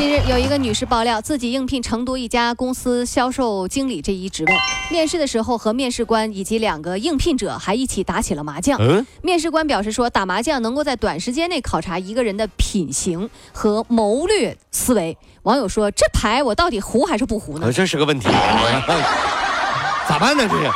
近日，有一个女士爆料，自己应聘成都一家公司销售经理这一职位。面试的时候，和面试官以及两个应聘者还一起打起了麻将。嗯，面试官表示说，打麻将能够在短时间内考察一个人的品行和谋略思维。网友说，这牌我到底胡还是不胡呢？呃这是个问题，咋办呢？这是。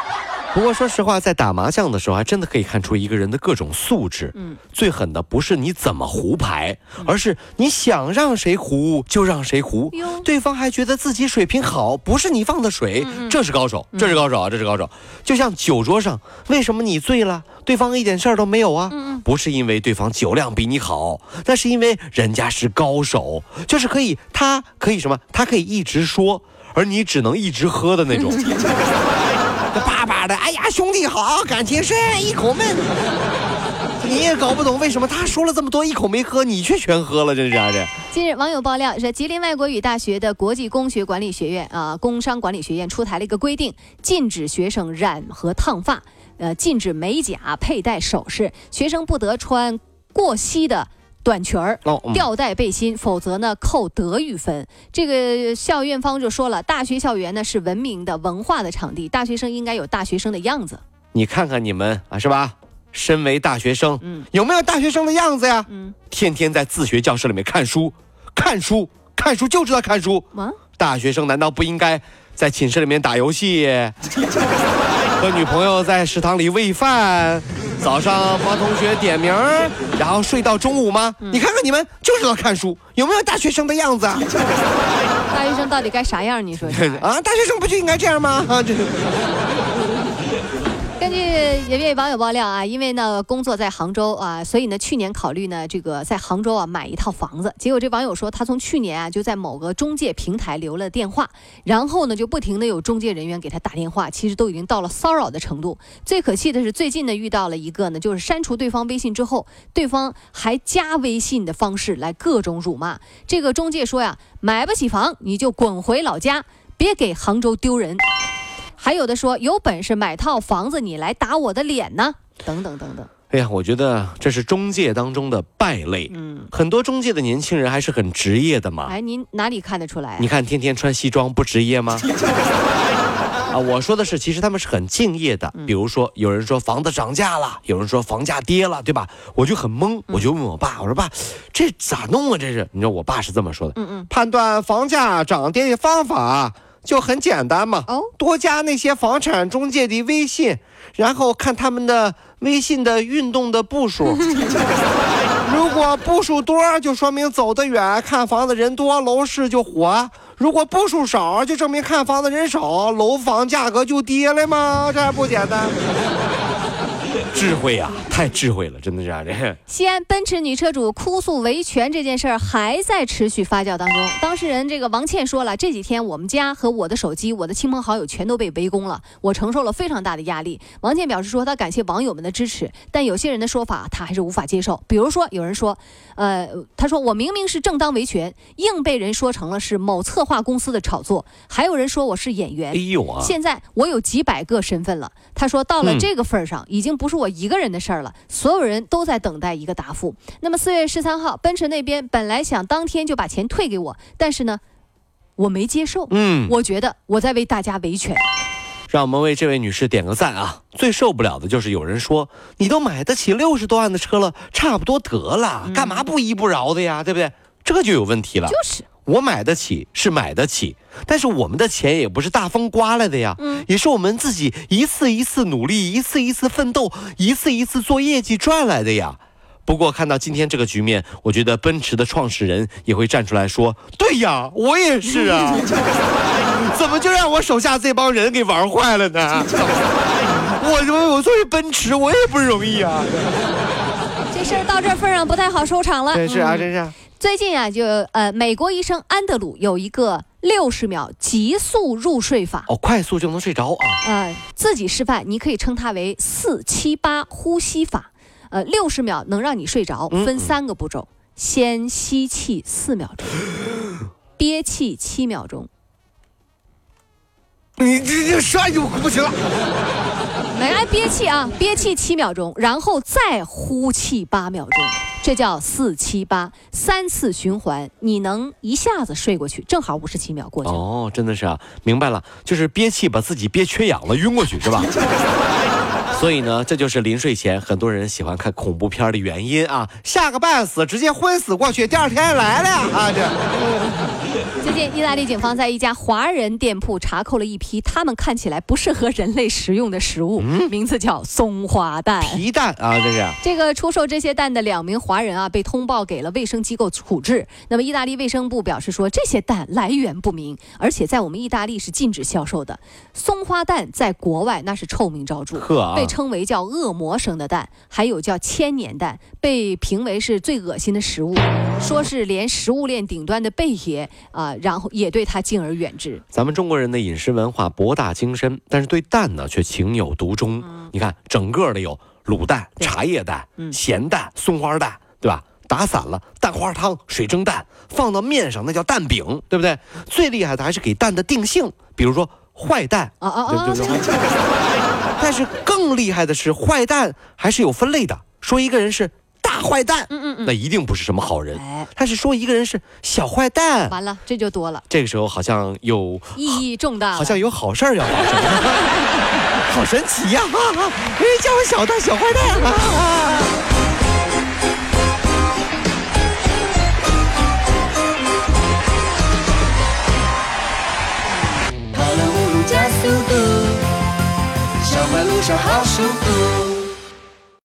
不过说实话，在打麻将的时候，还真的可以看出一个人的各种素质。嗯，最狠的不是你怎么胡牌，而是你想让谁胡就让谁胡哟，对方还觉得自己水平好，不是你放的水，这是高手，这是高手啊，这是高手。就像酒桌上，为什么你醉了，对方一点事儿都没有啊？不是因为对方酒量比你好，那是因为人家是高手，就是可以，他可以什么？他可以一直说，而你只能一直喝的那种。叭叭的，哎呀，兄弟好，感情深，一口闷。你也搞不懂为什么他说了这么多，一口没喝，你却全喝了，真是啊这。近日，网友爆料说，吉林外国语大学的国际工学管理学院啊，工商管理学院出台了一个规定，禁止学生染和烫发，呃，禁止美甲、佩戴首饰，学生不得穿过膝的。短裙儿哦、嗯、吊带背心，否则呢扣德育分。这个校院方就说了，大学校园呢是文明的、文化的场地，大学生应该有大学生的样子。你看看你们啊，是吧？身为大学生，嗯，有没有大学生的样子呀？嗯，天天在自学教室里面看书，看书，看书就知道看书。啊，大学生难道不应该在寝室里面打游戏，和女朋友在食堂里喂饭？早上帮同学点名，然后睡到中午吗？嗯你看看你们就知道看书，有没有大学生的样子啊？大学生到底该啥样？你说？啊，大学生不就应该这样吗？啊，这。根据一位网友爆料啊，因为呢工作在杭州啊，所以呢去年考虑呢这个在杭州啊买一套房子。结果这网友说，他从去年啊就在某个中介平台留了电话，然后呢就不停的有中介人员给他打电话，其实都已经到了骚扰的程度。最可气的是最近呢遇到了一个呢，就是删除对方微信之后，对方还加微信的方式来各种辱骂。这个中介说呀，买不起房你就滚回老家，别给杭州丢人。还有的说有本事买套房子，你来打我的脸呢？等等等等。哎呀，我觉得这是中介当中的败类。嗯，很多中介的年轻人还是很职业的嘛。哎，您哪里看得出来、啊？你看天天穿西装不职业吗？啊，我说的是，其实他们是很敬业的。比如说，有人说房子涨价了，有人说房价跌了，对吧？我就很懵，我就问我爸，我说爸，这咋弄啊？这是？你知道我爸是这么说的。嗯嗯，判断房价涨跌的方法就很简单嘛。哦，多加那些房产中介的微信，然后看他们的微信的运动的步数。如果步数多，就说明走得远，看房子人多，楼市就火；如果步数少，就证明看房子人少，楼房价格就跌了吗？这还不简单？智慧呀、太智慧了，真的是啊！这西安奔驰女车主哭诉维权这件事儿还在持续发酵当中。当事人这个王倩说了，这几天我们家和我的手机、我的亲朋好友全都被围攻了，我承受了非常大的压力。王倩表示说，她感谢网友们的支持，但有些人的说法她还是无法接受。比如说，有人说，呃，他说我明明是正当维权，硬被人说成了是某策划公司的炒作。还有人说我是演员。哎呦啊！现在我有几百个身份了。他说到了这个份儿上，已经不是我一个人的事儿了，所有人都在等待一个答复。那么四月十三号，奔驰那边本来想当天就把钱退给我，但是呢，我没接受。嗯，我觉得我在为大家维权。让我们为这位女士点个赞啊！最受不了的就是有人说，你都买得起六十多万的车了，差不多得了，干嘛不依不饶的呀？对不对？这就有问题了。就是我买得起是买得起，但是我们的钱也不是大风刮来的呀，嗯也是我们自己一次一次努力，一次一次奋斗，一次一次做业绩赚来的呀。不过看到今天这个局面，我觉得奔驰的创始人也会站出来说：“对呀，我也是啊，怎么就让我手下这帮人给玩坏了呢？我我我作为奔驰，我也不容易啊。这事儿到这份上不太好收场了。真是啊，嗯真是啊。最近啊，就呃，美国医生安德鲁有一个六十秒急速入睡法。哦，快速就能睡着啊。呃，自己示范，你可以称它为四七八呼吸法。呃，六十秒能让你睡着，分三个步骤：先吸气四秒钟，憋气七秒钟。你这这说就不行了。来憋气啊，憋气七秒钟，然后再呼气八秒钟，这叫四七八，三次循环，你能一下子睡过去，正好五十七秒过去。哦，真的是啊，明白了，就是憋气把自己憋缺氧了，晕过去是吧？所以呢，这就是临睡前很多人喜欢看恐怖片的原因啊，吓个半死，直接昏死过去，第二天来了呀啊这。最近，意大利警方在一家华人店铺查扣了一批他们看起来不适合人类食用的食物，名字叫松花蛋、皮蛋啊，这是。这个出售这些蛋的两名华人啊，被通报给了卫生机构处置。那么，意大利卫生部表示说，这些蛋来源不明，而且在我们意大利是禁止销售的。松花蛋在国外那是臭名昭著，被称为叫恶魔生的蛋，还有叫千年蛋，被评为是最恶心的食物，说是连食物链顶端的贝爷啊。然后也对他敬而远之。咱们中国人的饮食文化博大精深，但是对蛋呢却情有独钟。你看，整个的有卤蛋、茶叶蛋、咸蛋、松花蛋，对吧？打散了蛋花汤、水蒸蛋，放到面上那叫蛋饼，对不对？最厉害的还是给蛋的定性，比如说坏蛋啊啊啊！但是更厉害的是，坏蛋还是有分类的，说一个人是。大坏蛋，嗯嗯嗯，那一定不是什么好人。哎，他是说一个人是小坏蛋，完了这就多了。这个时候好像有意义重大，好像有好事儿要发生，好神奇呀！哎，叫我小蛋小坏蛋。跑了五路加速度，小坏路上好舒服。